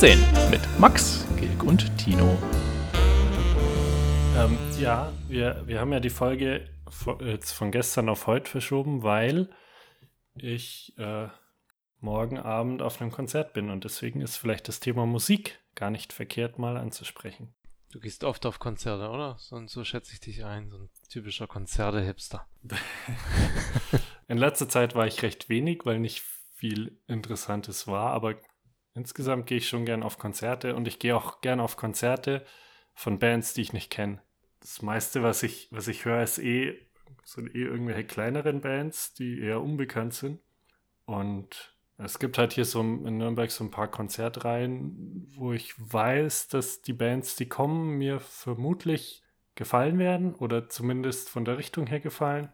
14 mit Max, Gilg und Tino. Ähm, ja, wir, wir haben ja die Folge jetzt von gestern auf heute verschoben, weil ich äh, morgen Abend auf einem Konzert bin und deswegen ist vielleicht das Thema Musik gar nicht verkehrt mal anzusprechen. Du gehst oft auf Konzerte, oder? So, so schätze ich dich ein, so ein typischer Konzerte-Hipster. In letzter Zeit war ich recht wenig, weil nicht viel Interessantes war, aber insgesamt gehe ich schon gern auf Konzerte und ich gehe auch gern auf Konzerte von Bands, die ich nicht kenne. Das meiste, was ich, was ich höre, ist eh, sind eh irgendwelche kleineren Bands, die eher unbekannt sind. Und es gibt halt hier so in Nürnberg so ein paar Konzertreihen, wo ich weiß, dass die Bands, die kommen, mir vermutlich gefallen werden oder zumindest von der Richtung her gefallen.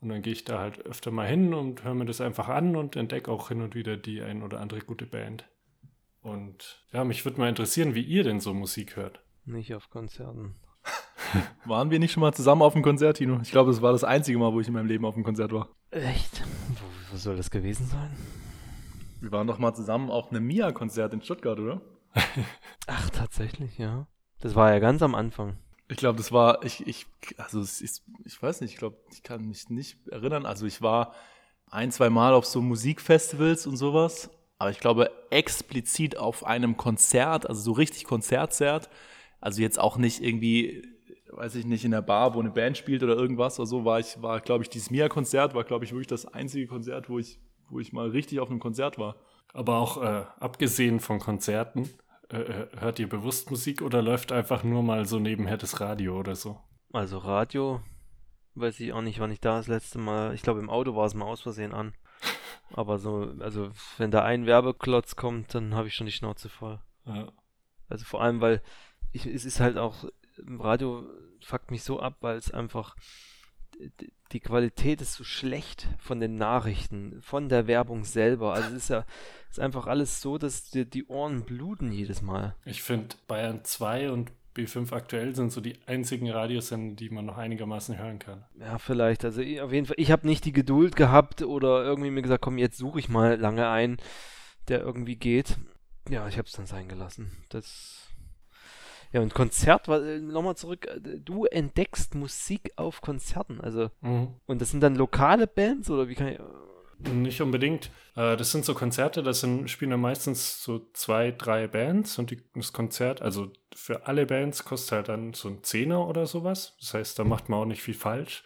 Und dann gehe ich da halt öfter mal hin und höre mir das einfach an und entdecke auch hin und wieder die ein oder andere gute Band. Und ja, mich würde mal interessieren, wie ihr denn so Musik hört. Nicht auf Konzerten. Waren wir nicht schon mal zusammen auf dem Konzert, Tino? Ich glaube, das war das einzige Mal, wo ich in meinem Leben auf dem Konzert war. Echt? Wo, wo soll das gewesen sein? Wir waren doch mal zusammen auf einem Mia-Konzert in Stuttgart, oder? Ach, tatsächlich, ja. Das war ja ganz am Anfang. Ich glaube, das war, ich, ich, also es ist, ich weiß nicht, ich glaube, ich kann mich nicht erinnern. Also ich war ein, zwei Mal auf so Musikfestivals und sowas, aber ich glaube explizit auf einem Konzert, also so richtig Konzertzert, also jetzt auch nicht irgendwie, weiß ich nicht, in der Bar, wo eine Band spielt oder irgendwas oder so, war ich, war, glaube ich, dieses Mia-Konzert war, glaube ich, wirklich das einzige Konzert, wo ich wo ich mal richtig auf einem Konzert war. Aber auch äh, abgesehen von Konzerten, äh, äh, hört ihr bewusst Musik oder läuft einfach nur mal so nebenher das Radio oder so? Also Radio, weiß ich auch nicht, wann ich da das letzte Mal, ich glaube im Auto war es mal aus Versehen an. Aber so, also wenn da ein Werbeklotz kommt, dann habe ich schon die Schnauze voll. Ja. Also vor allem, weil ich, es ist halt auch, im Radio fuckt mich so ab, weil es einfach die Qualität ist so schlecht von den Nachrichten, von der Werbung selber. Also es ist ja ist einfach alles so, dass dir die Ohren bluten jedes Mal. Ich finde Bayern 2 und B5 aktuell sind so die einzigen Radiosender, die man noch einigermaßen hören kann. Ja, vielleicht. Also auf jeden Fall, ich habe nicht die Geduld gehabt oder irgendwie mir gesagt, komm, jetzt suche ich mal lange ein, der irgendwie geht. Ja, ich habe es dann sein gelassen. Das ja, und Konzert, äh, nochmal zurück, äh, du entdeckst Musik auf Konzerten, also, mhm. und das sind dann lokale Bands oder wie kann ich. Nicht unbedingt. Äh, das sind so Konzerte, das sind, spielen dann meistens so zwei, drei Bands und die, das Konzert, also für alle Bands kostet halt dann so ein Zehner oder sowas. Das heißt, da macht man auch nicht viel falsch.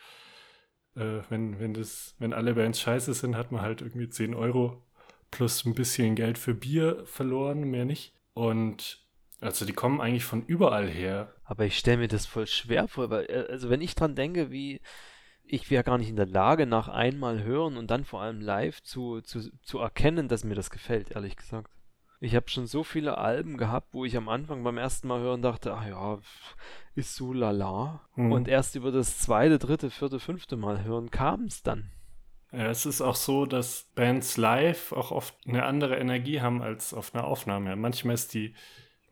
wenn, wenn, das, wenn alle Bands scheiße sind, hat man halt irgendwie 10 Euro plus ein bisschen Geld für Bier verloren, mehr nicht. Und also die kommen eigentlich von überall her. Aber ich stelle mir das voll schwer vor, weil, äh, also wenn ich dran denke, wie ich wäre gar nicht in der Lage, nach einmal hören und dann vor allem live zu, zu, zu erkennen, dass mir das gefällt, ehrlich gesagt. Ich habe schon so viele Alben gehabt, wo ich am Anfang beim ersten Mal hören dachte, ach ja, ist so lala. Mhm. Und erst über das zweite, dritte, vierte, fünfte Mal hören kam es dann. Ja, es ist auch so, dass Bands live auch oft eine andere Energie haben als auf einer Aufnahme. Manchmal ist die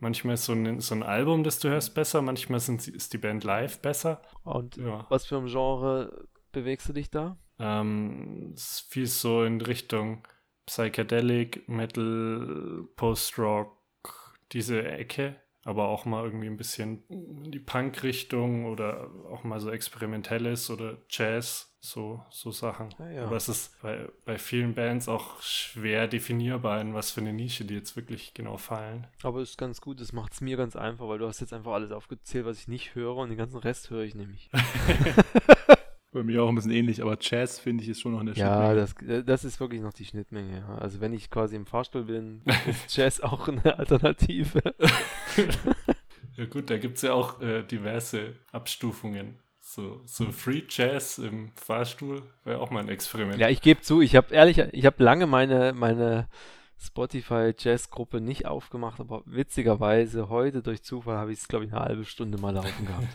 Manchmal ist so ein, so ein Album, das du hörst, besser, manchmal sind, ist die Band live besser. Und ja. was für ein Genre bewegst du dich da? Ähm, es ist viel so in Richtung Psychedelic, Metal, Post-Rock, diese Ecke, aber auch mal irgendwie ein bisschen in die Punk-Richtung oder auch mal so Experimentelles oder Jazz so, so Sachen. Ja, ja. Aber es ist bei, bei vielen Bands auch schwer definierbar, in was für eine Nische die jetzt wirklich genau fallen. Aber es ist ganz gut, das macht es mir ganz einfach, weil du hast jetzt einfach alles aufgezählt, was ich nicht höre und den ganzen Rest höre ich nämlich. Bei mir auch ein bisschen ähnlich, aber Jazz finde ich ist schon noch eine ja, Schnittmenge. Ja, das, das ist wirklich noch die Schnittmenge. Also wenn ich quasi im Fahrstuhl bin, ist Jazz auch eine Alternative. ja gut, da gibt es ja auch äh, diverse Abstufungen. So, so Free Jazz im Fahrstuhl wäre auch mal ein Experiment. Ja, ich gebe zu, ich habe ehrlich, ich habe lange meine, meine Spotify Jazz Gruppe nicht aufgemacht, aber witzigerweise heute durch Zufall habe ich es, glaube ich, eine halbe Stunde mal laufen gehabt.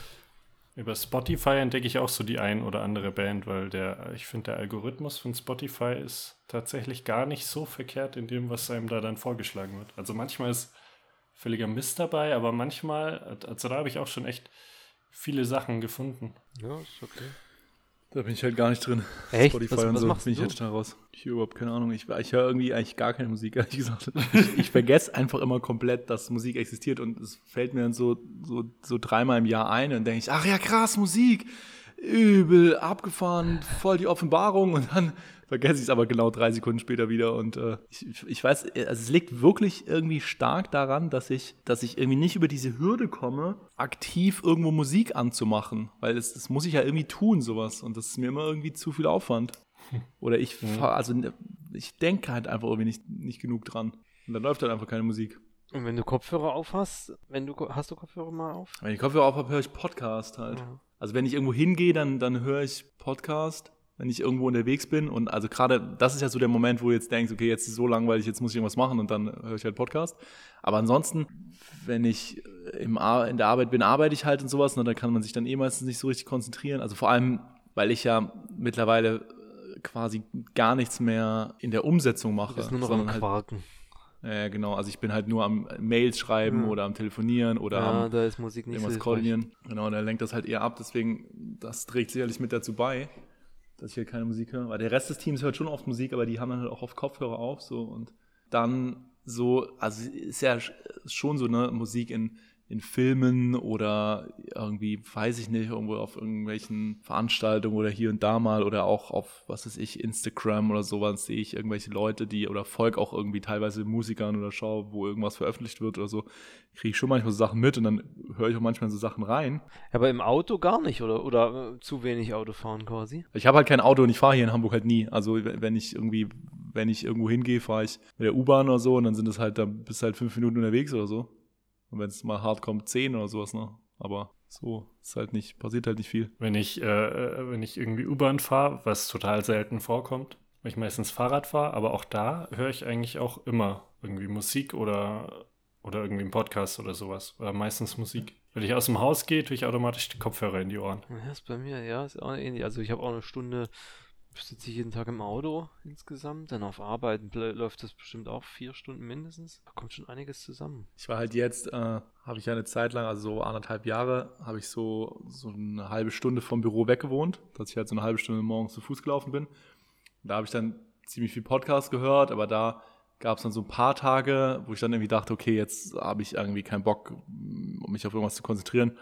Über Spotify entdecke ich auch so die ein oder andere Band, weil der, ich finde, der Algorithmus von Spotify ist tatsächlich gar nicht so verkehrt in dem, was einem da dann vorgeschlagen wird. Also manchmal ist völliger Mist dabei, aber manchmal, also da habe ich auch schon echt viele Sachen gefunden. Ja, ist okay. Da bin ich halt gar nicht drin. Echt? Spotify was, und so. bin ich jetzt schnell raus. Ich höre überhaupt keine Ahnung. Ich, ich höre irgendwie eigentlich gar keine Musik, ehrlich gesagt. Ich, ich vergesse einfach immer komplett, dass Musik existiert und es fällt mir dann so, so, so dreimal im Jahr ein und dann denke ich, ach ja, krass, Musik. Übel, abgefahren, voll die Offenbarung und dann vergesse ich es aber genau drei Sekunden später wieder und äh, ich, ich weiß, also es liegt wirklich irgendwie stark daran, dass ich, dass ich irgendwie nicht über diese Hürde komme, aktiv irgendwo Musik anzumachen, weil das, das muss ich ja irgendwie tun, sowas und das ist mir immer irgendwie zu viel Aufwand. Oder ich, fahr- also ne, ich denke halt einfach irgendwie nicht, nicht genug dran und dann läuft halt einfach keine Musik. Und wenn du Kopfhörer auf hast, wenn du, hast du Kopfhörer mal auf? Wenn ich Kopfhörer auf habe, höre ich Podcast halt. Ja. Also wenn ich irgendwo hingehe, dann, dann höre ich Podcast, wenn ich irgendwo unterwegs bin. Und also gerade, das ist ja so der Moment, wo du jetzt denkst, okay, jetzt ist es so langweilig, jetzt muss ich irgendwas machen und dann höre ich halt Podcast. Aber ansonsten, wenn ich im Ar in der Arbeit bin, arbeite ich halt und sowas, und dann kann man sich dann eh meistens nicht so richtig konzentrieren. Also vor allem, weil ich ja mittlerweile quasi gar nichts mehr in der Umsetzung mache. Du bist nur noch am sondern halt, Ja, genau, also ich bin halt nur am Mails schreiben Ja. oder am Telefonieren oder am Ja, da ist Musik nicht so irgendwas hilfreich. koordinieren. Genau, und er lenkt das halt eher ab. Deswegen, das trägt sicherlich mit dazu bei, dass ich hier keine Musik höre. Weil der Rest des Teams hört schon oft Musik, aber die haben dann halt auch auf Kopfhörer auf. So und dann so, also ist ja schon so eine Musik in, in Filmen oder irgendwie, weiß ich nicht, irgendwo auf irgendwelchen Veranstaltungen oder hier und da mal oder auch auf, was weiß ich, Instagram oder sowas sehe ich irgendwelche Leute, die oder folge auch irgendwie teilweise Musikern oder schaue, wo irgendwas veröffentlicht wird oder so, kriege ich schon manchmal so Sachen mit und dann höre ich auch manchmal so Sachen rein. Aber im Auto gar nicht, oder? Oder äh, zu wenig Auto fahren quasi? Ich habe halt kein Auto und ich fahre hier in Hamburg halt nie. Also wenn ich irgendwie, wenn ich irgendwo hingehe, fahre ich mit der U-Bahn oder so und dann sind es halt, dann bist halt fünf Minuten unterwegs oder so. Und wenn es mal hart kommt, zehn oder sowas, ne? Aber so ist halt nicht, passiert halt nicht viel. Wenn ich, äh, äh, wenn ich irgendwie U-Bahn fahre, was total selten vorkommt, weil ich meistens Fahrrad fahre, aber auch da höre ich eigentlich auch immer irgendwie Musik oder, oder irgendwie einen Podcast oder sowas. Oder meistens Musik. Wenn ich aus dem Haus gehe, tue ich automatisch die Kopfhörer in die Ohren. Ja, ist bei mir, ja, ist auch ähnlich. Also ich habe auch eine Stunde, sitze ich jeden Tag im Auto insgesamt, dann auf Arbeit läuft das bestimmt auch vier Stunden mindestens. Da kommt schon einiges zusammen. Ich war halt jetzt, äh, habe ich ja eine Zeit lang, also so anderthalb Jahre, habe ich so, so eine halbe Stunde vom Büro weg gewohnt, dass ich halt so eine halbe Stunde morgens zu Fuß gelaufen bin. Da habe ich dann ziemlich viel Podcast gehört, aber da gab es dann so ein paar Tage, wo ich dann irgendwie dachte, okay, jetzt habe ich irgendwie keinen Bock, mich auf irgendwas zu konzentrieren.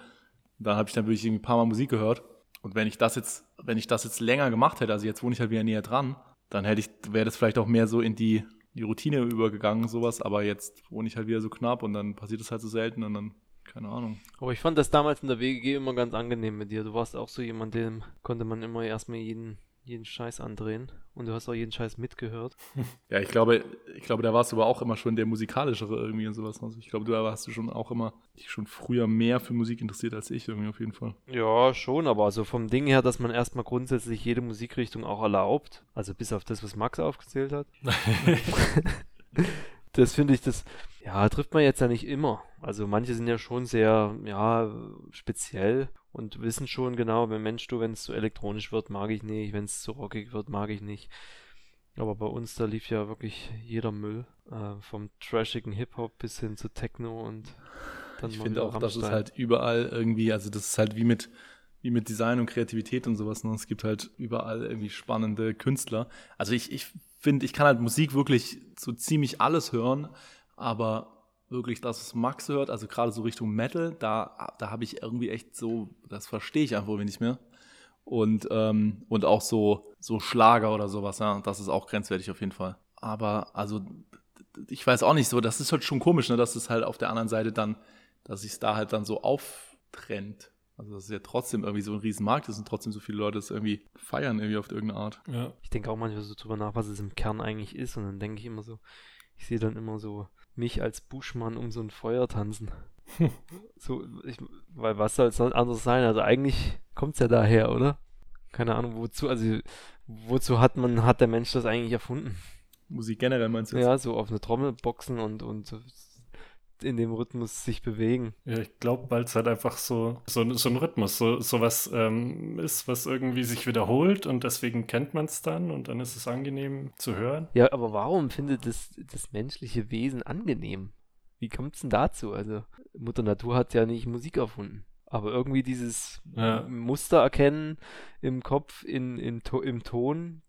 Dann habe ich dann wirklich ein paar Mal Musik gehört. Und wenn ich das jetzt, wenn ich das jetzt länger gemacht hätte, also jetzt wohne ich halt wieder näher dran, dann hätte ich, wäre das vielleicht auch mehr so in die, die Routine übergegangen, sowas, aber jetzt wohne ich halt wieder so knapp und dann passiert es halt so selten und dann, keine Ahnung. Aber ich fand das damals in der WGG immer ganz angenehm mit dir. Du warst auch so jemand, dem konnte man immer erstmal jeden, jeden Scheiß andrehen. Und du hast auch jeden Scheiß mitgehört. Ja, ich glaube, ich glaube, da warst du aber auch immer schon der musikalischere irgendwie und sowas. Also ich glaube, du hast du schon auch immer dich schon früher mehr für Musik interessiert als ich irgendwie auf jeden Fall. Ja, schon, aber also vom Ding her, dass man erstmal grundsätzlich jede Musikrichtung auch erlaubt. Also bis auf das, was Max aufgezählt hat. das finde ich, das, ja, trifft man jetzt ja nicht immer. Also manche sind ja schon sehr, ja, speziell und wissen schon genau, wenn Mensch, du, wenn es zu elektronisch wird, mag ich nicht, wenn es zu rockig wird, mag ich nicht. Aber bei uns, da lief ja wirklich jeder Müll, äh, vom trashigen Hip-Hop bis hin zu Techno und dann ich finde auch, dass es Rammstein. halt überall irgendwie, also das ist halt wie mit, wie mit Design und Kreativität und sowas. Ne? Es gibt halt überall irgendwie spannende Künstler. Also ich, ich finde, ich kann halt Musik wirklich so ziemlich alles hören, aber wirklich das, was Max hört, also gerade so Richtung Metal, da, da habe ich irgendwie echt so, das verstehe ich einfach nicht mehr. Und, ähm, und auch so, so Schlager oder sowas, ja, das ist auch grenzwertig auf jeden Fall. Aber also, ich weiß auch nicht so, das ist halt schon komisch, ne, dass es halt auf der anderen Seite dann, dass sich da halt dann so auftrennt. Also, dass es ja trotzdem irgendwie so ein Riesenmarkt ist und trotzdem so viele Leute es irgendwie feiern, irgendwie auf irgendeine Art. Ja. Ich denke auch manchmal so drüber nach, was es im Kern eigentlich ist. Und dann denke ich immer so, ich sehe dann immer so mich als Buschmann um so ein Feuer tanzen. so, ich, weil was soll es sonst anderes sein? Also eigentlich kommt es ja daher, oder? Keine Ahnung, wozu, also wozu hat man, hat der Mensch das eigentlich erfunden? Musik generell meinst du jetzt? Ja, so auf eine Trommel boxen und, und so in dem Rhythmus sich bewegen. Ja, ich glaube, weil es halt einfach so, so, so ein Rhythmus, so, so was ähm, ist, was irgendwie sich wiederholt und deswegen kennt man es dann und dann ist es angenehm zu hören. Ja, aber warum findet das, das menschliche Wesen angenehm? Wie kommt es denn dazu? Also, Mutter Natur hat ja nicht Musik erfunden. Aber irgendwie dieses ja. Muster erkennen im Kopf, in, in, im Ton,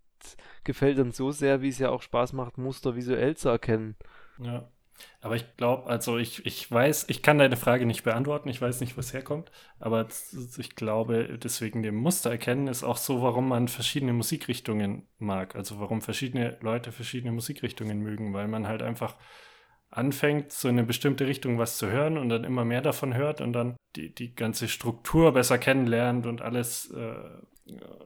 gefällt dann so sehr, wie es ja auch Spaß macht, Muster visuell zu erkennen. Ja. Aber ich glaube, also ich, ich weiß, ich kann deine Frage nicht beantworten, ich weiß nicht, wo es herkommt, aber ich glaube, deswegen dem Muster erkennen ist auch so, warum man verschiedene Musikrichtungen mag. Also warum verschiedene Leute verschiedene Musikrichtungen mögen, weil man halt einfach anfängt, so in eine bestimmte Richtung was zu hören und dann immer mehr davon hört und dann die, die ganze Struktur besser kennenlernt und alles äh,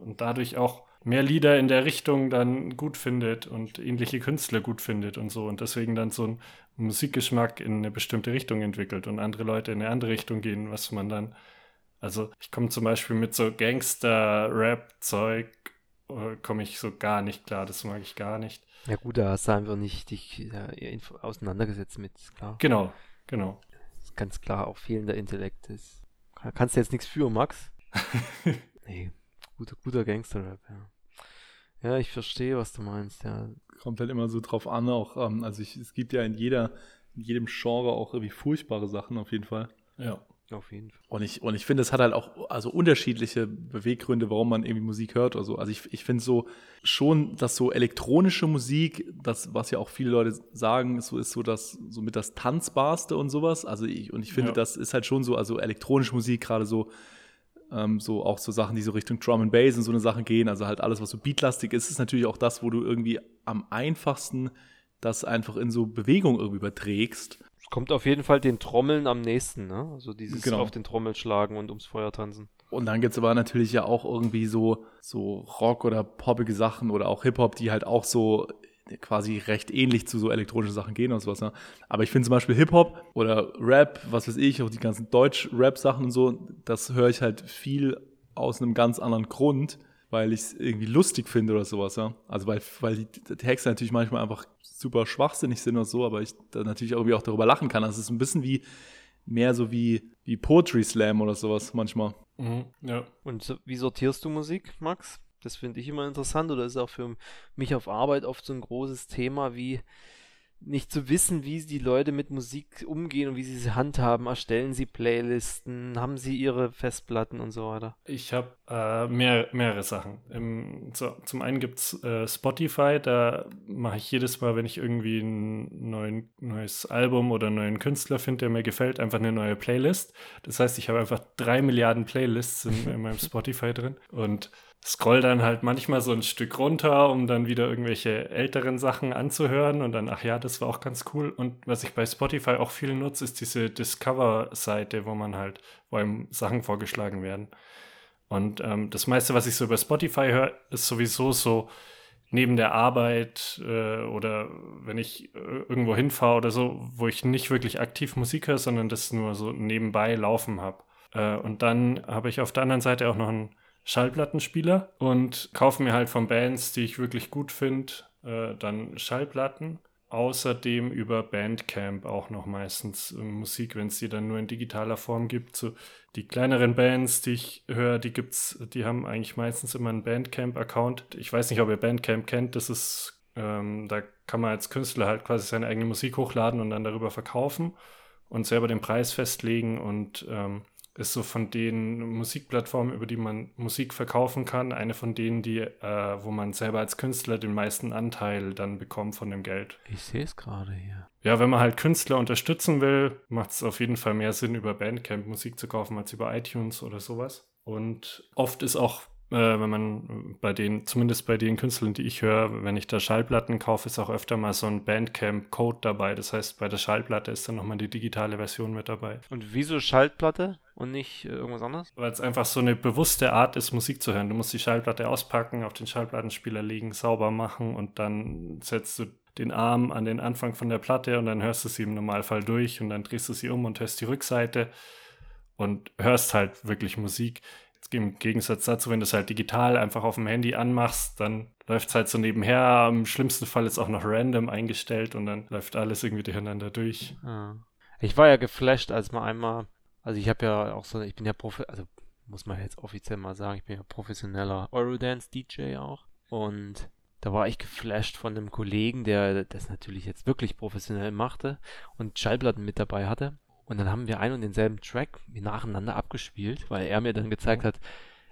und dadurch auch mehr Lieder in der Richtung dann gut findet und ähnliche Künstler gut findet und so und deswegen dann so ein Musikgeschmack in eine bestimmte Richtung entwickelt und andere Leute in eine andere Richtung gehen, was man dann, also ich komme zum Beispiel mit so Gangster-Rap-Zeug, äh, komme ich so gar nicht klar, das mag ich gar nicht. Ja gut, da du einfach nicht dich ja, auseinandergesetzt mit, klar. Genau, genau. Ganz klar auch fehlender Intellekt ist. Kannst du jetzt nichts für, Max? nee, guter, guter Gangster-Rap, ja. Ja, ich verstehe, was du meinst, ja. Kommt halt immer so drauf an, auch, ähm, also ich, es gibt ja in jeder, in jedem Genre auch irgendwie furchtbare Sachen auf jeden Fall. Ja. Auf jeden Fall. Und ich, und ich finde, es hat halt auch also unterschiedliche Beweggründe, warum man irgendwie Musik hört oder so. Also ich, ich finde so schon, dass so elektronische Musik, das, was ja auch viele Leute sagen, so ist so das, so mit das Tanzbarste und sowas. Also ich, und ich finde, ja. das ist halt schon so, also elektronische Musik, gerade so ähm, so auch so Sachen, die so Richtung Drum and Bass und so eine Sachen gehen, also halt alles, was so beatlastig ist, ist natürlich auch das, wo du irgendwie am einfachsten das einfach in so Bewegung irgendwie überträgst. Es kommt auf jeden Fall den Trommeln am nächsten, ne? Also dieses genau. auf den Trommel schlagen und ums Feuer tanzen. Und dann gibt es aber natürlich ja auch irgendwie so, so Rock- oder poppige Sachen oder auch Hip-Hop, die halt auch so quasi recht ähnlich zu so elektronischen Sachen gehen und sowas. Ne? Aber ich finde zum Beispiel Hip-Hop oder Rap, was weiß ich, auch die ganzen Deutsch-Rap-Sachen und so, das höre ich halt viel aus einem ganz anderen Grund, weil ich es irgendwie lustig finde oder sowas. Ja? Also weil, weil die Texte natürlich manchmal einfach super schwachsinnig sind oder so, aber ich da natürlich irgendwie auch darüber lachen kann. Also es ist ein bisschen wie mehr so wie, wie Poetry Slam oder sowas manchmal. Mhm, ja. Und wie sortierst du Musik, Max? Das finde ich immer interessant oder ist auch für mich auf Arbeit oft so ein großes Thema, wie nicht zu wissen, wie die Leute mit Musik umgehen und wie sie sie handhaben. Erstellen sie Playlisten, haben sie ihre Festplatten und so weiter? Ich habe äh, mehr, mehrere Sachen. Im, so, zum einen gibt es äh, Spotify, da mache ich jedes Mal, wenn ich irgendwie ein neuen, neues Album oder einen neuen Künstler finde, der mir gefällt, einfach eine neue Playlist. Das heißt, ich habe einfach drei Milliarden Playlists in, in meinem Spotify drin und scroll dann halt manchmal so ein Stück runter, um dann wieder irgendwelche älteren Sachen anzuhören und dann, ach ja, das war auch ganz cool. Und was ich bei Spotify auch viel nutze, ist diese Discover-Seite, wo man halt, wo einem Sachen vorgeschlagen werden. Und ähm, das meiste, was ich so über Spotify höre, ist sowieso so neben der Arbeit äh, oder wenn ich äh, irgendwo hinfahre oder so, wo ich nicht wirklich aktiv Musik höre, sondern das nur so nebenbei laufen habe. Äh, und dann habe ich auf der anderen Seite auch noch ein Schallplattenspieler und kaufe mir halt von Bands, die ich wirklich gut finde, äh, dann Schallplatten. Außerdem über Bandcamp auch noch meistens äh, Musik, wenn es die dann nur in digitaler Form gibt. So die kleineren Bands, die ich höre, die gibt's, die haben eigentlich meistens immer einen Bandcamp-Account. Ich weiß nicht, ob ihr Bandcamp kennt, das ist, ähm, da kann man als Künstler halt quasi seine eigene Musik hochladen und dann darüber verkaufen und selber den Preis festlegen und ähm, ist so von den Musikplattformen, über die man Musik verkaufen kann, eine von denen, die, äh, wo man selber als Künstler den meisten Anteil dann bekommt von dem Geld. Ich sehe es gerade hier. Ja, wenn man halt Künstler unterstützen will, macht es auf jeden Fall mehr Sinn, über Bandcamp Musik zu kaufen als über iTunes oder sowas. Und oft ist auch wenn man bei den, zumindest bei den Künstlern, die ich höre, wenn ich da Schallplatten kaufe, ist auch öfter mal so ein Bandcamp-Code dabei. Das heißt, bei der Schallplatte ist dann nochmal die digitale Version mit dabei. Und wieso Schallplatte und nicht äh, irgendwas anderes? Weil es einfach so eine bewusste Art ist, Musik zu hören. Du musst die Schallplatte auspacken, auf den Schallplattenspieler legen, sauber machen und dann setzt du den Arm an den Anfang von der Platte und dann hörst du sie im Normalfall durch und dann drehst du sie um und hörst die Rückseite und hörst halt wirklich Musik. Im Gegensatz dazu, wenn du es halt digital einfach auf dem Handy anmachst, dann läuft es halt so nebenher. Im schlimmsten Fall ist auch noch random eingestellt und dann läuft alles irgendwie durcheinander durch. Ich war ja geflasht, als man einmal, also ich habe ja auch so, ich bin ja Profi, also muss man jetzt offiziell mal sagen, ich bin ja professioneller Eurodance-DJ auch. Und da war ich geflasht von einem Kollegen, der das natürlich jetzt wirklich professionell machte und Schallplatten mit dabei hatte. Und dann haben wir einen und denselben Track nacheinander abgespielt, weil er mir dann gezeigt hat,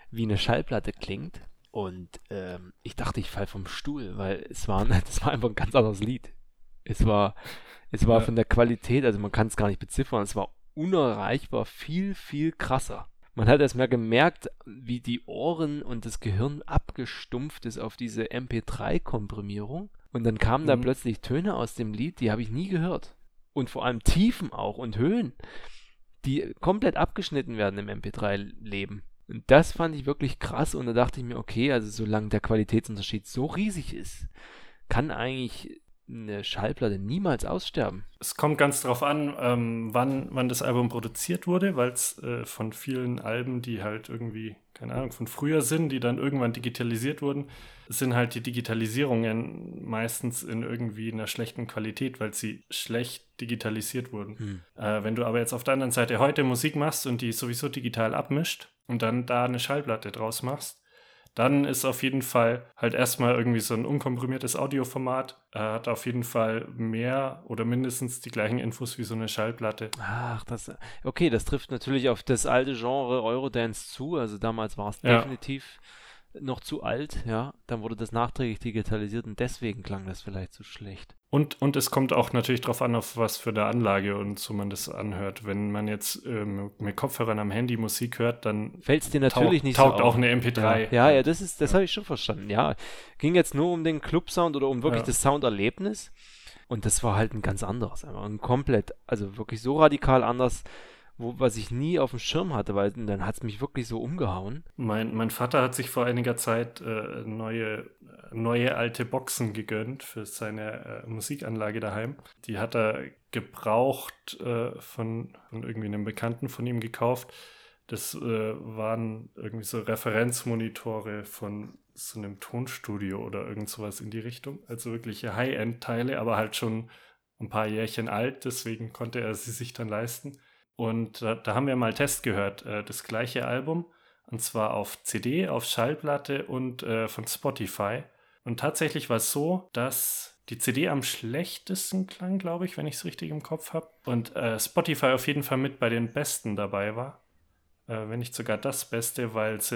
wie eine Schallplatte klingt. Und ähm, ich dachte, ich falle vom Stuhl, weil es war, das war einfach ein ganz anderes Lied. Es war, es war ja. von der Qualität, also man kann es gar nicht beziffern, es war unerreichbar viel, viel krasser. Man hat erst mal gemerkt, wie die Ohren und das Gehirn abgestumpft ist auf diese MP3-Komprimierung. Und dann kamen mhm. da plötzlich Töne aus dem Lied, die habe ich nie gehört. Und vor allem Tiefen auch und Höhen, die komplett abgeschnitten werden im MP3-Leben. Und das fand ich wirklich krass und da dachte ich mir, okay, also solange der Qualitätsunterschied so riesig ist, kann eigentlich eine Schallplatte niemals aussterben. Es kommt ganz drauf an, ähm, wann, wann das Album produziert wurde, weil es äh, von vielen Alben, die halt irgendwie, keine Ahnung, von früher sind, die dann irgendwann digitalisiert wurden, sind halt die Digitalisierungen meistens in irgendwie einer schlechten Qualität, weil sie schlecht digitalisiert wurden. Hm. Äh, wenn du aber jetzt auf der anderen Seite heute Musik machst und die sowieso digital abmischt und dann da eine Schallplatte draus machst, dann ist auf jeden Fall halt erstmal irgendwie so ein unkomprimiertes Audioformat, äh, hat auf jeden Fall mehr oder mindestens die gleichen Infos wie so eine Schallplatte. Ach, das, okay, das trifft natürlich auf das alte Genre Eurodance zu, also damals war es ja. definitiv noch zu alt, ja. Dann wurde das nachträglich digitalisiert und deswegen klang das vielleicht so schlecht. Und, und es kommt auch natürlich darauf an, auf was für eine Anlage und so man das anhört. Wenn man jetzt ähm, mit Kopfhörern am Handy Musik hört, dann fällt es dir natürlich taucht, nicht taugt so auch eine MP3. Ja, ja, ja das ist, das habe ich schon verstanden. Ja, ging jetzt nur um den Club-Sound oder um wirklich ja. das Sounderlebnis. Und das war halt ein ganz anderes, einfach ein komplett, also wirklich so radikal anders wo, was ich nie auf dem Schirm hatte, weil dann hat es mich wirklich so umgehauen. Mein, mein Vater hat sich vor einiger Zeit äh, neue, neue alte Boxen gegönnt für seine äh, Musikanlage daheim. Die hat er gebraucht äh, von, von irgendwie einem Bekannten von ihm gekauft. Das äh, waren irgendwie so Referenzmonitore von so einem Tonstudio oder irgend sowas in die Richtung. Also wirkliche High-End-Teile, aber halt schon ein paar Jährchen alt, deswegen konnte er sie sich dann leisten. Und da, da haben wir mal Test gehört, äh, das gleiche Album, und zwar auf CD, auf Schallplatte und äh, von Spotify. Und tatsächlich war es so, dass die CD am schlechtesten klang, glaube ich, wenn ich es richtig im Kopf habe. Und äh, Spotify auf jeden Fall mit bei den besten dabei war. Äh, wenn nicht sogar das Beste, weil es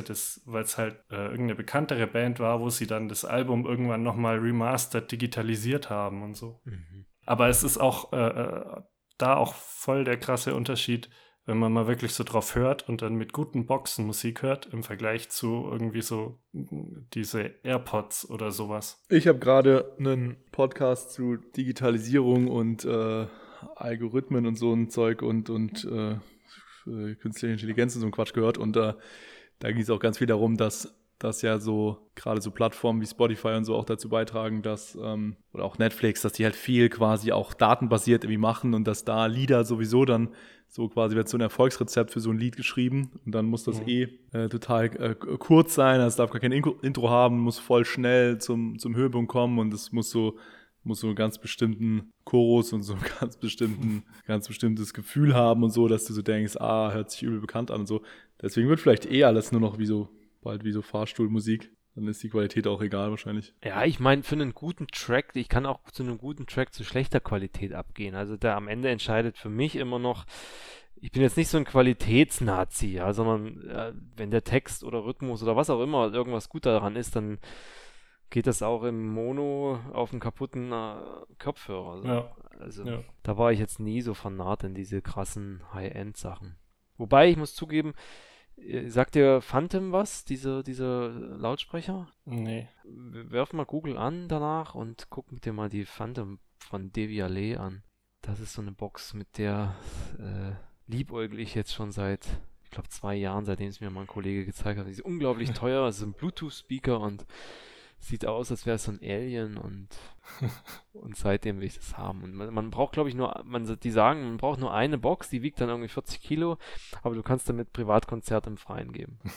halt äh, irgendeine bekanntere Band war, wo sie dann das Album irgendwann nochmal remastered digitalisiert haben und so. Mhm. Aber es ist auch äh, äh da auch voll der krasse Unterschied, wenn man mal wirklich so drauf hört und dann mit guten Boxen Musik hört, im Vergleich zu irgendwie so diese AirPods oder sowas. Ich habe gerade einen Podcast zu Digitalisierung und äh, Algorithmen und so ein Zeug und, und äh, künstliche Intelligenz und so ein Quatsch gehört und äh, da ging es auch ganz viel darum, dass dass ja so gerade so Plattformen wie Spotify und so auch dazu beitragen, dass ähm, oder auch Netflix, dass die halt viel quasi auch datenbasiert irgendwie machen und dass da Lieder sowieso dann so quasi wird so ein Erfolgsrezept für so ein Lied geschrieben und dann muss das mhm. eh äh, total äh, kurz sein, es darf gar kein Intro haben, muss voll schnell zum zum Höhepunkt kommen und es muss so muss so einen ganz bestimmten Chorus und so ein ganz bestimmten, ganz bestimmtes Gefühl haben und so, dass du so denkst, ah, hört sich übel bekannt an und so. Deswegen wird vielleicht eh alles nur noch wie so bald wie so Fahrstuhlmusik. Dann ist die Qualität auch egal wahrscheinlich. Ja, ich meine, für einen guten Track, ich kann auch zu einem guten Track zu schlechter Qualität abgehen. Also da am Ende entscheidet für mich immer noch, ich bin jetzt nicht so ein Qualitätsnazi, ja, sondern äh, wenn der Text oder Rhythmus oder was auch immer irgendwas gut daran ist, dann geht das auch im Mono auf einen kaputten äh, Kopfhörer. Also, ja. also ja. da war ich jetzt nie so fanat in diese krassen High-End-Sachen. Wobei ich muss zugeben, sagt dir Phantom was, diese, diese Lautsprecher? Nee. Werf mal Google an danach und guck dir mal die Phantom von Devialet an. Das ist so eine Box, mit der äh, liebäugel ich jetzt schon seit, ich glaube, zwei Jahren, seitdem es mir mal ein Kollege gezeigt hat. Die ist unglaublich teuer, es ist ein Bluetooth-Speaker und sieht aus, als wäre es so ein Alien und, und seitdem will ich das haben. Und man, man braucht, glaube ich, nur, man, die sagen, man braucht nur eine Box, die wiegt dann irgendwie 40 Kilo, aber du kannst damit Privatkonzerte im Freien geben.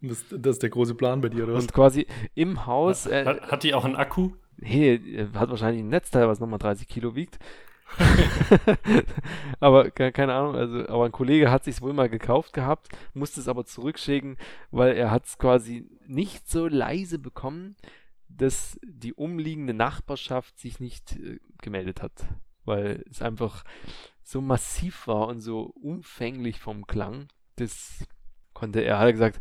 Das, das ist der große Plan bei dir, oder was? Und quasi im Haus. Äh, hat, hat, die auch einen Akku? Nee, hat wahrscheinlich ein Netzteil, was nochmal 30 Kilo wiegt. aber keine Ahnung, also, aber ein Kollege hat sich wohl mal gekauft gehabt, musste es aber zurückschicken, weil er hat es quasi nicht so leise bekommen, dass die umliegende Nachbarschaft sich nicht äh, gemeldet hat. weil es einfach so massiv war und so umfänglich vom Klang. Das konnte er, hat gesagt,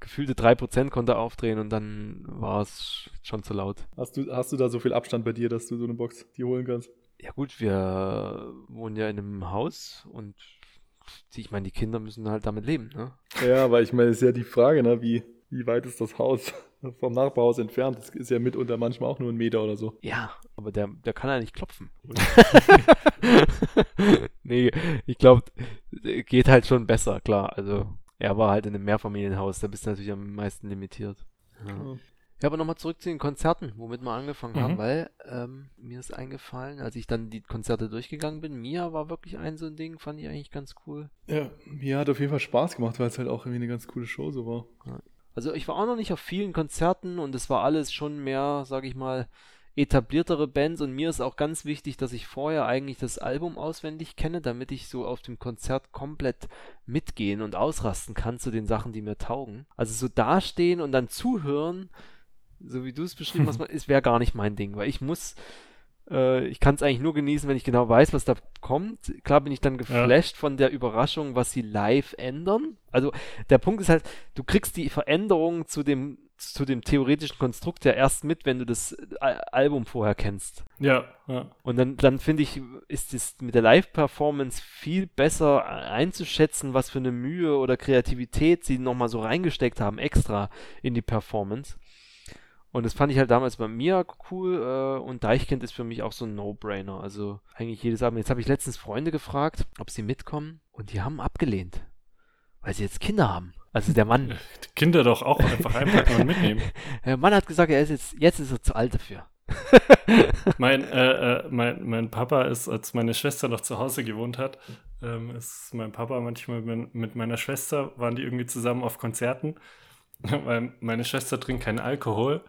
gefühlte 3% konnte er aufdrehen und dann war es schon zu laut. Hast du, hast du da so viel Abstand bei dir, dass du so eine Box die holen kannst? Ja gut, wir wohnen ja in einem Haus und ich meine, die Kinder müssen halt damit leben, ne? Ja, aber ich meine, ist ja die Frage, ne, wie, wie weit ist das Haus vom Nachbarhaus entfernt? Das ist ja mitunter manchmal auch nur ein Meter oder so. Ja, aber der, der kann ja nicht klopfen. nee, ich glaube, geht halt schon besser, klar. Also er war halt in einem Mehrfamilienhaus, da bist du natürlich am meisten limitiert. Ja. Ja, aber nochmal zurück zu den Konzerten, womit wir angefangen mhm. haben, weil ähm, mir ist eingefallen, als ich dann die Konzerte durchgegangen bin, Mia war wirklich ein so ein Ding, fand ich eigentlich ganz cool. Ja, Mia hat auf jeden Fall Spaß gemacht, weil es halt auch irgendwie eine ganz coole Show so war. Also ich war auch noch nicht auf vielen Konzerten und es war alles schon mehr, sag ich mal, etabliertere Bands und mir ist auch ganz wichtig, dass ich vorher eigentlich das Album auswendig kenne, damit ich so auf dem Konzert komplett mitgehen und ausrasten kann zu den Sachen, die mir taugen. Also so dastehen und dann zuhören, so wie du es beschrieben hast, ist wäre gar nicht mein Ding, weil ich muss äh, ich kann es eigentlich nur genießen, wenn ich genau weiß, was da kommt. Klar bin ich dann geflasht ja. von der Überraschung, was sie live ändern. Also der Punkt ist halt, du kriegst die Veränderung zu dem zu dem theoretischen Konstrukt ja erst mit, wenn du das äh, Album vorher kennst. Ja, ja. Und dann, dann finde ich, ist es mit der Live-Performance viel besser einzuschätzen, was für eine Mühe oder Kreativität sie nochmal so reingesteckt haben, extra in die Performance. Und das fand ich halt damals bei mir cool äh, und Deichkind ist für mich auch so ein No-Brainer. Also eigentlich jedes Abend. Jetzt habe ich letztens Freunde gefragt, ob sie mitkommen und die haben abgelehnt, weil sie jetzt Kinder haben. Also der Mann. Kinder doch auch einfach einpacken und mitnehmen. Der Mann hat gesagt, er ist jetzt, jetzt ist er zu alt dafür. mein, äh, äh, mein, mein Papa ist, als meine Schwester noch zu Hause gewohnt hat, ähm, ist mein Papa manchmal mit meiner Schwester, waren die irgendwie zusammen auf Konzerten, weil meine Schwester trinkt keinen Alkohol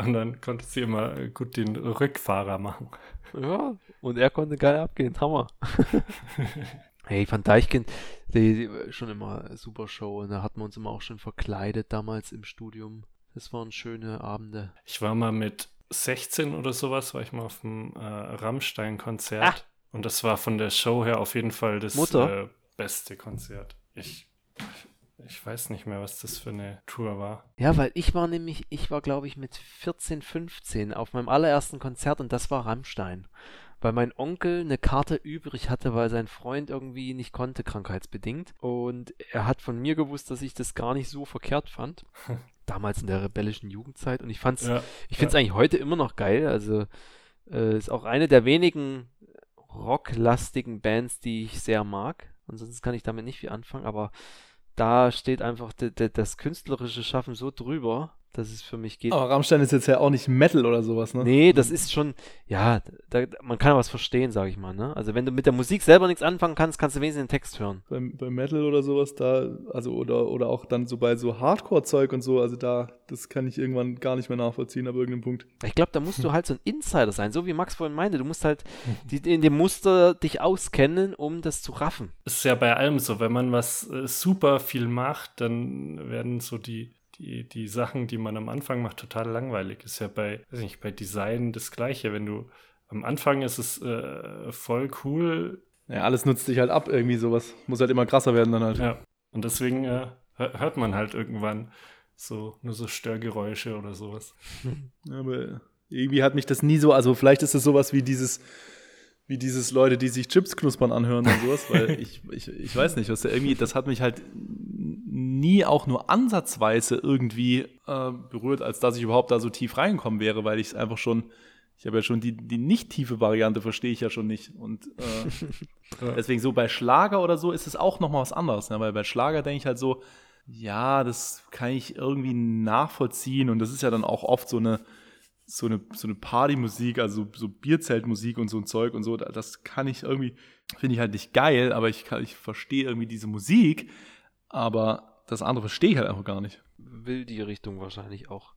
und dann konnte sie immer gut den Rückfahrer machen. Ja, und er konnte geil abgehen. Hammer. hey, Van Deichkind, die, die, schon immer super Show. Und da hatten wir uns immer auch schon verkleidet damals im Studium. Das waren schöne Abende. Ich war mal mit 16 oder sowas, war ich mal auf dem äh, Rammstein-Konzert. Ah. Und das war von der Show her auf jeden Fall das äh, beste Konzert. Ich ich weiß nicht mehr, was das für eine Tour war. Ja, weil ich war nämlich, ich war glaube ich mit 14, 15 auf meinem allerersten Konzert und das war Rammstein. Weil mein Onkel eine Karte übrig hatte, weil sein Freund irgendwie nicht konnte, krankheitsbedingt. Und er hat von mir gewusst, dass ich das gar nicht so verkehrt fand. Damals in der rebellischen Jugendzeit. Und ich fand's, ja, ich finde es ja. eigentlich heute immer noch geil. Also äh, ist auch eine der wenigen rocklastigen Bands, die ich sehr mag. Ansonsten kann ich damit nicht viel anfangen, aber da steht einfach das künstlerische Schaffen so drüber, dass es für mich geht. Aber Rammstein ist jetzt ja auch nicht Metal oder sowas, ne? Nee, das ist schon, ja, da, man kann was verstehen, sag ich mal, ne? Also wenn du mit der Musik selber nichts anfangen kannst, kannst du wenigstens den Text hören. Bei, bei Metal oder sowas, da, also oder, oder auch dann so bei so Hardcore-Zeug und so, also da, das kann ich irgendwann gar nicht mehr nachvollziehen ab irgendeinem Punkt. Ich glaube, da musst du halt so ein Insider sein, so wie Max vorhin meinte. Du musst halt die, in dem Muster dich auskennen, um das zu raffen. Ist ja bei allem so, wenn man was äh, super viel macht, dann werden so die die, die Sachen, die man am Anfang macht, total langweilig. Ist ja bei, weiß nicht, bei Design das Gleiche. Wenn du am Anfang ist es äh, voll cool. Ja, alles nutzt sich halt ab, irgendwie sowas. Muss halt immer krasser werden dann halt. Ja. Und deswegen äh, hört man halt irgendwann so nur so Störgeräusche oder sowas. Aber irgendwie hat mich das nie so, also vielleicht ist es sowas wie dieses, wie dieses Leute, die sich Chips knuspern anhören und sowas, weil ich, ich, ich weiß nicht, was da irgendwie, das hat mich halt nie auch nur ansatzweise irgendwie äh, berührt, als dass ich überhaupt da so tief reingekommen wäre, weil ich es einfach schon, ich habe ja schon die, die nicht tiefe Variante, verstehe ich ja schon nicht. Und äh, ja. deswegen so bei Schlager oder so ist es auch nochmal was anderes, ne? weil bei Schlager denke ich halt so, ja, das kann ich irgendwie nachvollziehen und das ist ja dann auch oft so eine, so eine, so eine Partymusik, also so Bierzeltmusik und so ein Zeug und so, das kann ich irgendwie, finde ich halt nicht geil, aber ich, kann, ich verstehe irgendwie diese Musik, aber das andere verstehe ich halt einfach gar nicht. Will die Richtung wahrscheinlich auch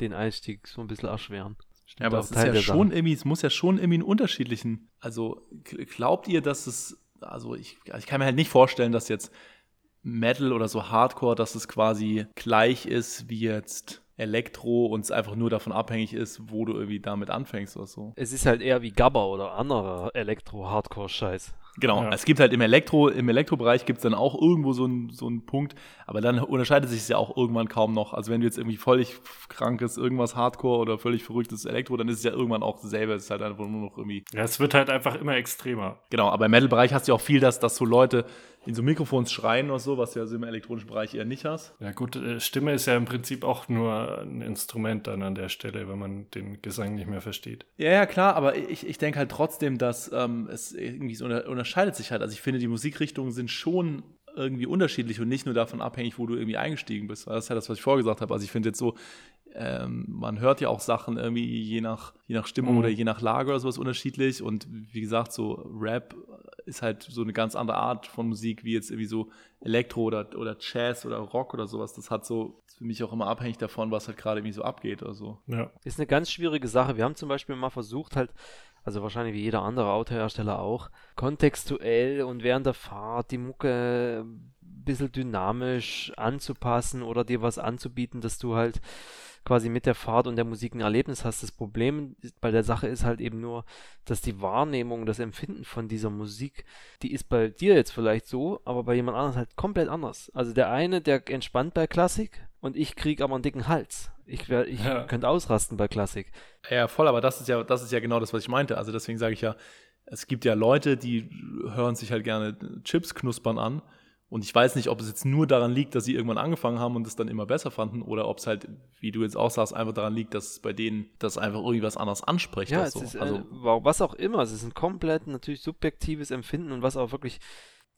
den Einstieg so ein bisschen erschweren. Stimmt ja, aber es ist ja schon irgendwie, es muss ja schon irgendwie einen unterschiedlichen, also glaubt ihr, dass es, also ich, ich kann mir halt nicht vorstellen, dass jetzt Metal oder so Hardcore, dass es quasi gleich ist wie jetzt Elektro und es einfach nur davon abhängig ist, wo du irgendwie damit anfängst oder so. Es ist halt eher wie Gabba oder anderer Elektro-Hardcore-Scheiß. Genau, ja. es gibt halt im Elektro, im Elektrobereich gibt es dann auch irgendwo so einen so Punkt, aber dann unterscheidet sich es ja auch irgendwann kaum noch. Also wenn du jetzt irgendwie völlig krankes, irgendwas Hardcore oder völlig verrücktes Elektro, dann ist es ja irgendwann auch dasselbe. Es ist halt einfach nur noch irgendwie. Ja, es wird halt einfach immer extremer. Genau, aber im Metal-Bereich hast du ja auch viel, dass, dass so Leute in so Mikrofons schreien oder so, was du ja so im elektronischen Bereich eher nicht hast. Ja gut, äh, Stimme ist ja im Prinzip auch nur ein Instrument dann an der Stelle, wenn man den Gesang nicht mehr versteht. Ja, ja, klar, aber ich, ich denke halt trotzdem, dass ähm, es irgendwie so unterscheidet sich halt. Also ich finde, die Musikrichtungen sind schon irgendwie unterschiedlich und nicht nur davon abhängig, wo du irgendwie eingestiegen bist. Das ist ja das, was ich vorgesagt habe. Also ich finde jetzt so, ähm, man hört ja auch Sachen irgendwie je nach, je nach Stimmung mhm. oder je nach Lage oder sowas unterschiedlich. Und wie gesagt, so Rap ist halt so eine ganz andere Art von Musik, wie jetzt irgendwie so Elektro oder, oder Jazz oder Rock oder sowas. Das hat so ist für mich auch immer abhängig davon, was halt gerade irgendwie so abgeht oder so. Ja. Ist eine ganz schwierige Sache. Wir haben zum Beispiel mal versucht, halt, also wahrscheinlich wie jeder andere Autohersteller auch, kontextuell und während der Fahrt die Mucke ein bisschen dynamisch anzupassen oder dir was anzubieten, dass du halt quasi mit der Fahrt und der Musik ein Erlebnis hast. Das Problem bei der Sache ist halt eben nur, dass die Wahrnehmung, das Empfinden von dieser Musik, die ist bei dir jetzt vielleicht so, aber bei jemand anderem halt komplett anders. Also der eine, der entspannt bei Klassik und ich krieg aber einen dicken Hals. Ich, wär, ich ja. könnte ausrasten bei Klassik. Ja, voll, aber das ist ja, das ist ja genau das, was ich meinte. Also deswegen sage ich ja, es gibt ja Leute, die hören sich halt gerne Chips knuspern an und ich weiß nicht, ob es jetzt nur daran liegt, dass sie irgendwann angefangen haben und es dann immer besser fanden oder ob es halt, wie du jetzt auch sagst, einfach daran liegt, dass es bei denen das einfach irgendwie was anderes anspricht. Ja, es so. ist, also, äh, was auch immer. Es ist ein komplett natürlich subjektives Empfinden und was auch wirklich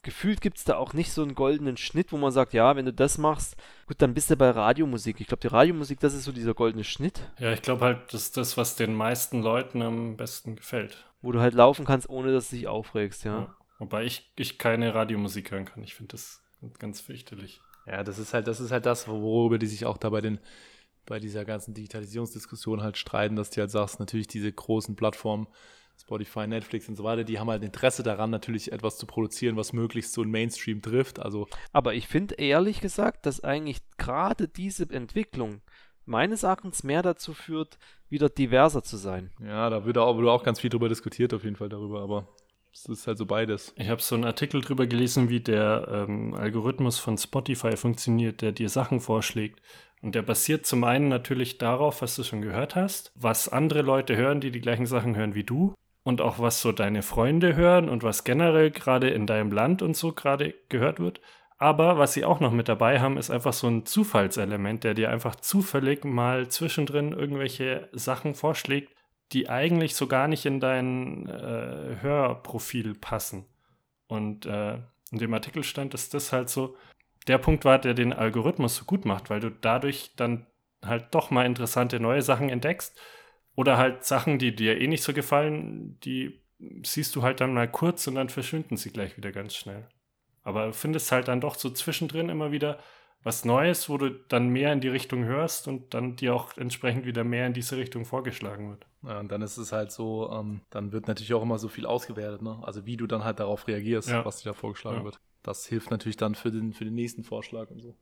gefühlt gibt es da auch nicht so einen goldenen Schnitt, wo man sagt, ja, wenn du das machst, gut, dann bist du bei Radiomusik. Ich glaube, die Radiomusik, das ist so dieser goldene Schnitt. Ja, ich glaube halt, das ist das, was den meisten Leuten am besten gefällt. Wo du halt laufen kannst, ohne dass du dich aufregst, ja. ja. Wobei ich, ich keine Radiomusik hören kann. Ich finde das ganz fürchterlich. Ja, das ist halt, das ist halt das, worüber die sich auch da bei den, bei dieser ganzen Digitalisierungsdiskussion halt streiten, dass die halt sagst, natürlich diese großen Plattformen, Spotify, Netflix und so weiter, die haben halt Interesse daran, natürlich etwas zu produzieren, was möglichst so ein Mainstream trifft. Also Aber ich finde ehrlich gesagt, dass eigentlich gerade diese Entwicklung meines Erachtens mehr dazu führt, wieder diverser zu sein. Ja, da wird auch, wird auch ganz viel drüber diskutiert, auf jeden Fall darüber, aber es ist halt so beides. Ich habe so einen Artikel drüber gelesen, wie der ähm, Algorithmus von Spotify funktioniert, der dir Sachen vorschlägt. Und der basiert zum einen natürlich darauf, was du schon gehört hast, was andere Leute hören, die die gleichen Sachen hören wie du. Und auch was so deine Freunde hören und was generell gerade in deinem Land und so gerade gehört wird. Aber was sie auch noch mit dabei haben, ist einfach so ein Zufallselement, der dir einfach zufällig mal zwischendrin irgendwelche Sachen vorschlägt, die eigentlich so gar nicht in dein äh, Hörprofil passen. Und äh, in dem Artikel stand, dass das halt so der Punkt war, der den Algorithmus so gut macht, weil du dadurch dann halt doch mal interessante neue Sachen entdeckst oder halt Sachen, die dir eh nicht so gefallen, die siehst du halt dann mal kurz und dann verschwinden sie gleich wieder ganz schnell. Aber findest halt dann doch so zwischendrin immer wieder was Neues, wo du dann mehr in die Richtung hörst und dann dir auch entsprechend wieder mehr in diese Richtung vorgeschlagen wird. Ja, und dann ist es halt so, ähm, dann wird natürlich auch immer so viel ausgewertet, ne? Also wie du dann halt darauf reagierst, ja. was dir da vorgeschlagen ja. wird. Das hilft natürlich dann für den, für den nächsten Vorschlag und so.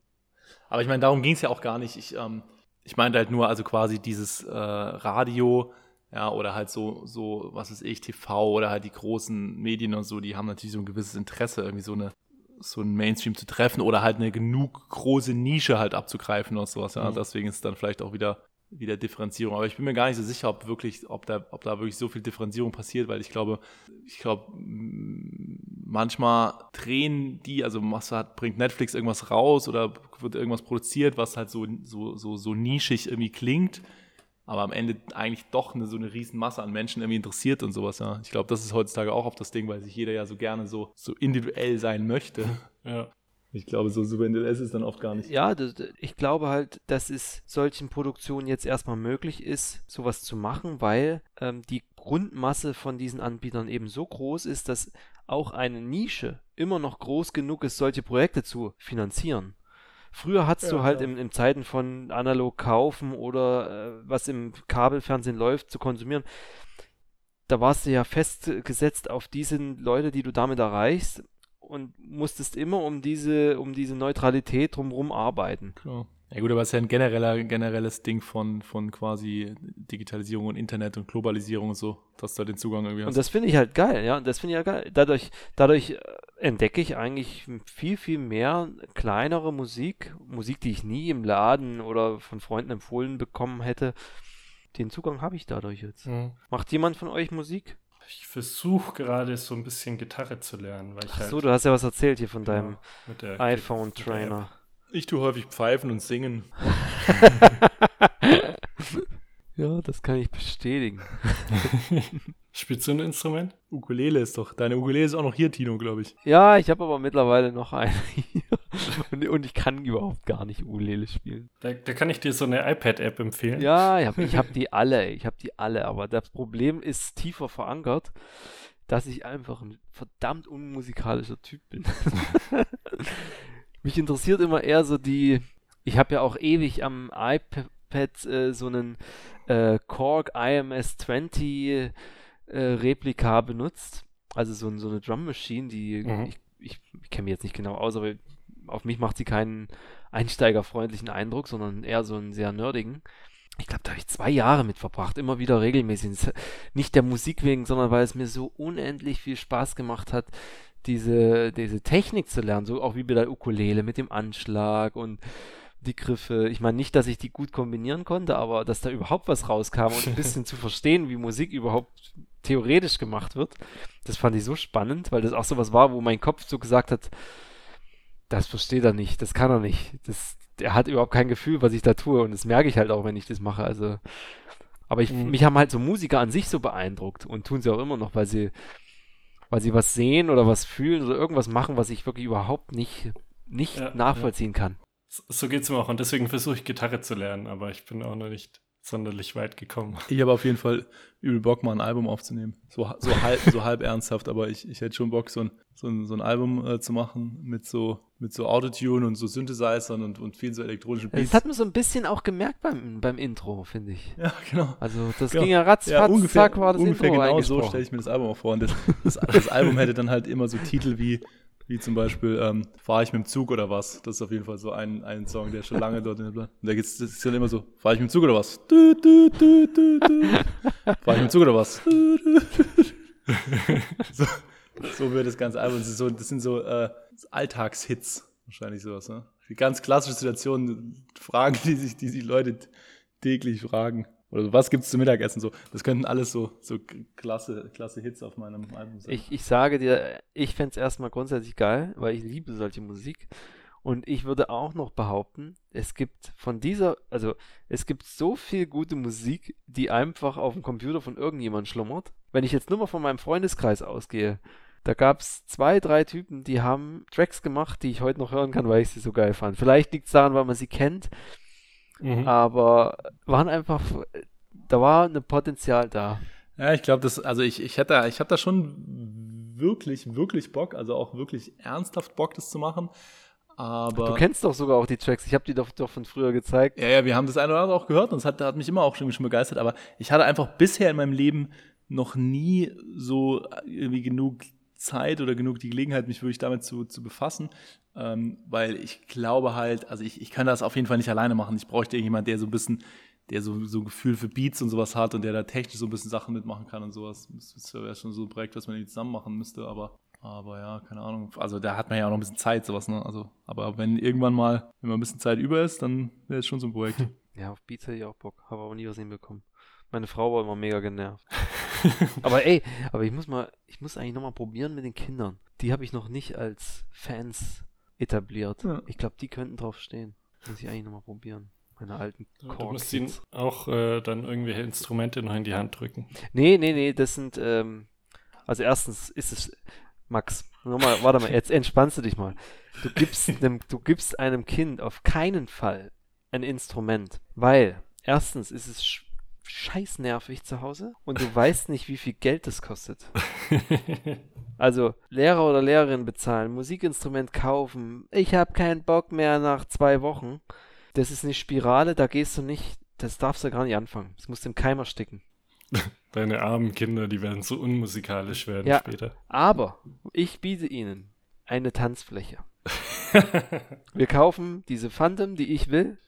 Aber ich meine, darum ging es ja auch gar nicht. Ich, ähm, ich meinte halt nur, also quasi dieses äh, Radio, ja, oder halt so, so, was ist ich, TV oder halt die großen Medien und so, die haben natürlich so ein gewisses Interesse, irgendwie so eine so einen Mainstream zu treffen oder halt eine genug große Nische halt abzugreifen oder sowas. Ja. Mhm. Deswegen ist es dann vielleicht auch wieder, wieder Differenzierung. Aber ich bin mir gar nicht so sicher, ob wirklich, ob da, ob da wirklich so viel Differenzierung passiert, weil ich glaube, ich glaube, manchmal drehen die, also was hat, bringt Netflix irgendwas raus oder wird irgendwas produziert, was halt so, so, so, so nischig irgendwie klingt aber am Ende eigentlich doch eine, so eine riesen Masse an Menschen irgendwie interessiert und sowas. Ja. Ich glaube, das ist heutzutage auch auf das Ding, weil sich jeder ja so gerne so, so individuell sein möchte. Ja. Ich glaube, so super ist es dann oft gar nicht. Ja, das, ich glaube halt, dass es solchen Produktionen jetzt erstmal möglich ist, sowas zu machen, weil ähm, die Grundmasse von diesen Anbietern eben so groß ist, dass auch eine Nische immer noch groß genug ist, solche Projekte zu finanzieren. Früher hattest ja, du halt ja. in, in, Zeiten von analog kaufen oder äh, was im Kabelfernsehen läuft, zu konsumieren. Da warst du ja festgesetzt auf diese Leute, die du damit erreichst und musstest immer um diese, um diese Neutralität drumherum arbeiten. Klar. Ja gut, aber es ist ja ein genereller, generelles Ding von, von quasi Digitalisierung und Internet und Globalisierung und so, dass du da den Zugang irgendwie hast. Und das finde ich halt geil, ja. Das finde ich ja geil. Dadurch, dadurch äh, entdecke ich eigentlich viel, viel mehr kleinere Musik, Musik, die ich nie im Laden oder von Freunden empfohlen bekommen hätte. Den Zugang habe ich dadurch jetzt. Mhm. Macht jemand von euch Musik? Ich versuche gerade so ein bisschen Gitarre zu lernen, weil ich Ach halt so, du hast ja was erzählt hier von deinem iPhone-Trainer. Ich tue häufig pfeifen und singen. ja, das kann ich bestätigen. Spielst du ein Instrument? Ukulele ist doch. Deine Ukulele ist auch noch hier, Tino, glaube ich. Ja, ich habe aber mittlerweile noch eine hier. Und, und, ich kann überhaupt gar nicht Ukulele spielen. Da, da kann ich dir so eine iPad-App empfehlen. Ja, ich habe hab die alle. Ich habe die alle. Aber das Problem ist tiefer verankert, dass ich einfach ein verdammt unmusikalischer Typ bin. Mich interessiert immer eher so die. Ich habe ja auch ewig am iPad äh, so einen äh, Korg IMS 20 äh, Replika benutzt. Also so, so eine Drum Machine, die mhm. ich, ich, ich kenne mich jetzt nicht genau aus, aber auf mich macht sie keinen einsteigerfreundlichen Eindruck, sondern eher so einen sehr nerdigen. Ich glaube, da habe ich zwei Jahre mit verbracht, immer wieder regelmäßig. Nicht der Musik wegen, sondern weil es mir so unendlich viel Spaß gemacht hat, diese, diese Technik zu lernen, so auch wie bei der Ukulele mit dem Anschlag und die Griffe. Ich meine nicht, dass ich die gut kombinieren konnte, aber dass da überhaupt was rauskam und ein bisschen zu verstehen, wie Musik überhaupt theoretisch gemacht wird, das fand ich so spannend, weil das auch so was war, wo mein Kopf so gesagt hat, das versteht er nicht, das kann er nicht. Das, er hat überhaupt kein Gefühl, was ich da tue und das merke ich halt auch, wenn ich das mache. Also, aber ich, mhm. mich haben halt so Musiker an sich so beeindruckt und tun sie auch immer noch, weil sie weil sie was sehen oder was fühlen oder irgendwas machen, was ich wirklich überhaupt nicht, nicht ja, nachvollziehen ja. kann. So, so geht es mir auch und deswegen versuche ich Gitarre zu lernen, aber ich bin auch noch nicht sonderlich weit gekommen. Ich habe auf jeden Fall übel Bock, mal ein Album aufzunehmen. So, so, halb, so halb ernsthaft, aber ich, ich hätte schon Bock, so ein, so ein, so ein Album äh, zu machen mit so, mit so Autotune und so Synthesizern und, und vielen so elektronischen Beats. Das hat man so ein bisschen auch gemerkt beim, beim Intro, finde ich. Ja, genau. Also das genau. ging ja ratzfatz, ja, ungefähr, zack, war das ungefähr Intro genau so stelle ich mir das Album auch vor. Und das, das, das Album hätte dann halt immer so Titel wie wie zum Beispiel, ähm, fahre ich mit dem Zug oder was? Das ist auf jeden Fall so ein, ein Song, der schon lange dort in der Blatt. Und da geht's, das ist dann immer so, fahre ich mit dem Zug oder was? Du, du, du, du, du. Fahre ich mit dem Zug oder was? so, so wird das ganze Album. Das, so, das sind so äh, Alltagshits, wahrscheinlich sowas. Ne? Die ganz klassische Situation, Fragen, die sich die, die Leute täglich fragen. Oder was gibt es zum Mittagessen? So, das könnten alles so, so klasse, klasse Hits auf meinem Album sein. Ich, ich sage dir, ich fände es erstmal grundsätzlich geil, weil ich liebe solche Musik. Und ich würde auch noch behaupten, es gibt von dieser, also es gibt so viel gute Musik, die einfach auf dem Computer von irgendjemand schlummert. Wenn ich jetzt nur mal von meinem Freundeskreis ausgehe, da gab es zwei, drei Typen, die haben Tracks gemacht, die ich heute noch hören kann, weil ich sie so geil fand. Vielleicht liegt es daran, weil man sie kennt. Mhm. Aber waren einfach, da war ein Potenzial da. Ja, ich glaube, das, also ich, ich hätte, ich habe da schon wirklich, wirklich Bock, also auch wirklich ernsthaft Bock, das zu machen. Aber du kennst doch sogar auch die Tracks. Ich habe die doch, doch von früher gezeigt. Ja, ja, wir haben das eine oder andere auch gehört und es hat, hat mich immer auch schon, schon begeistert. Aber ich hatte einfach bisher in meinem Leben noch nie so irgendwie genug Zeit oder genug die Gelegenheit, mich wirklich damit zu, zu befassen, ähm, weil ich glaube halt, also ich, ich kann das auf jeden Fall nicht alleine machen. Ich bräuchte irgendjemand, der so ein bisschen, der so, so ein Gefühl für Beats und sowas hat und der da technisch so ein bisschen Sachen mitmachen kann und sowas. Das wäre schon so ein Projekt, was man irgendwie zusammen machen müsste, aber aber ja, keine Ahnung. Also da hat man ja auch noch ein bisschen Zeit, sowas, ne? Also, aber wenn irgendwann mal, wenn man ein bisschen Zeit über ist, dann wäre es schon so ein Projekt. Ja, auf Beats hätte ich auch Bock, habe aber nie was hinbekommen. Meine Frau war immer mega genervt. aber ey, aber ich muss mal, ich muss eigentlich nochmal probieren mit den Kindern. Die habe ich noch nicht als Fans etabliert. Ja. Ich glaube, die könnten drauf stehen. Muss ich eigentlich nochmal probieren. Meine alten Kork Du musst ihnen auch äh, dann irgendwelche Instrumente noch in die Hand drücken. Nee, nee, nee, das sind, ähm, also erstens ist es, Max, nochmal, warte mal, jetzt entspannst du dich mal. Du gibst, einem, du gibst einem Kind auf keinen Fall ein Instrument, weil erstens ist es scheiß nervig zu Hause und du weißt nicht, wie viel Geld das kostet. also Lehrer oder Lehrerin bezahlen, Musikinstrument kaufen. Ich habe keinen Bock mehr nach zwei Wochen. Das ist eine Spirale, da gehst du nicht, das darfst du gar nicht anfangen. Das musst du im Keimer sticken. Deine armen Kinder, die werden so unmusikalisch werden ja, später. Aber ich biete ihnen eine Tanzfläche. Wir kaufen diese Phantom, die ich will,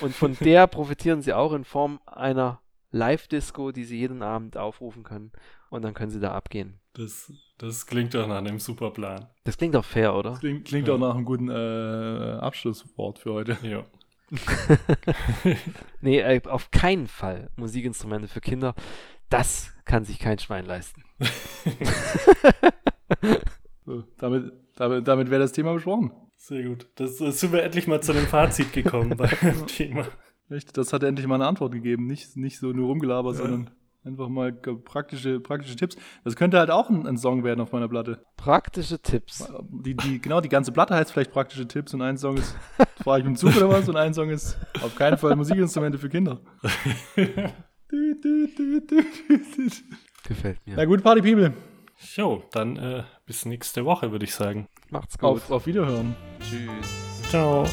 Und von der profitieren sie auch in Form einer Live-Disco, die sie jeden Abend aufrufen können. Und dann können sie da abgehen. Das, das klingt doch nach einem super Plan. Das klingt auch fair, oder? Das klingt, klingt ja. auch nach einem guten äh, Abschlusswort für heute. Ja. nee, äh, auf keinen Fall Musikinstrumente für Kinder. Das kann sich kein Schwein leisten. so, damit damit, damit wäre das Thema besprochen. Sehr gut. Das, das sind wir endlich mal zu einem Fazit gekommen beim Thema. Echt, das hat endlich mal eine Antwort gegeben. Nicht, nicht so nur rumgelabert, ja. sondern einfach mal praktische, praktische Tipps. Das könnte halt auch ein, ein, Song werden auf meiner Platte. Praktische Tipps. Die, die, genau, die ganze Platte heißt vielleicht praktische Tipps und ein Song ist, fahre ich mit dem Zug oder was, und ein Song ist auf keinen Fall Musikinstrumente für Kinder. Gefällt mir. Na gut, Party People. Jo, dann äh, bis nächste Woche, würde ich sagen. Macht's gut. Auf, auf Wiederhören. Tschüss. Ciao.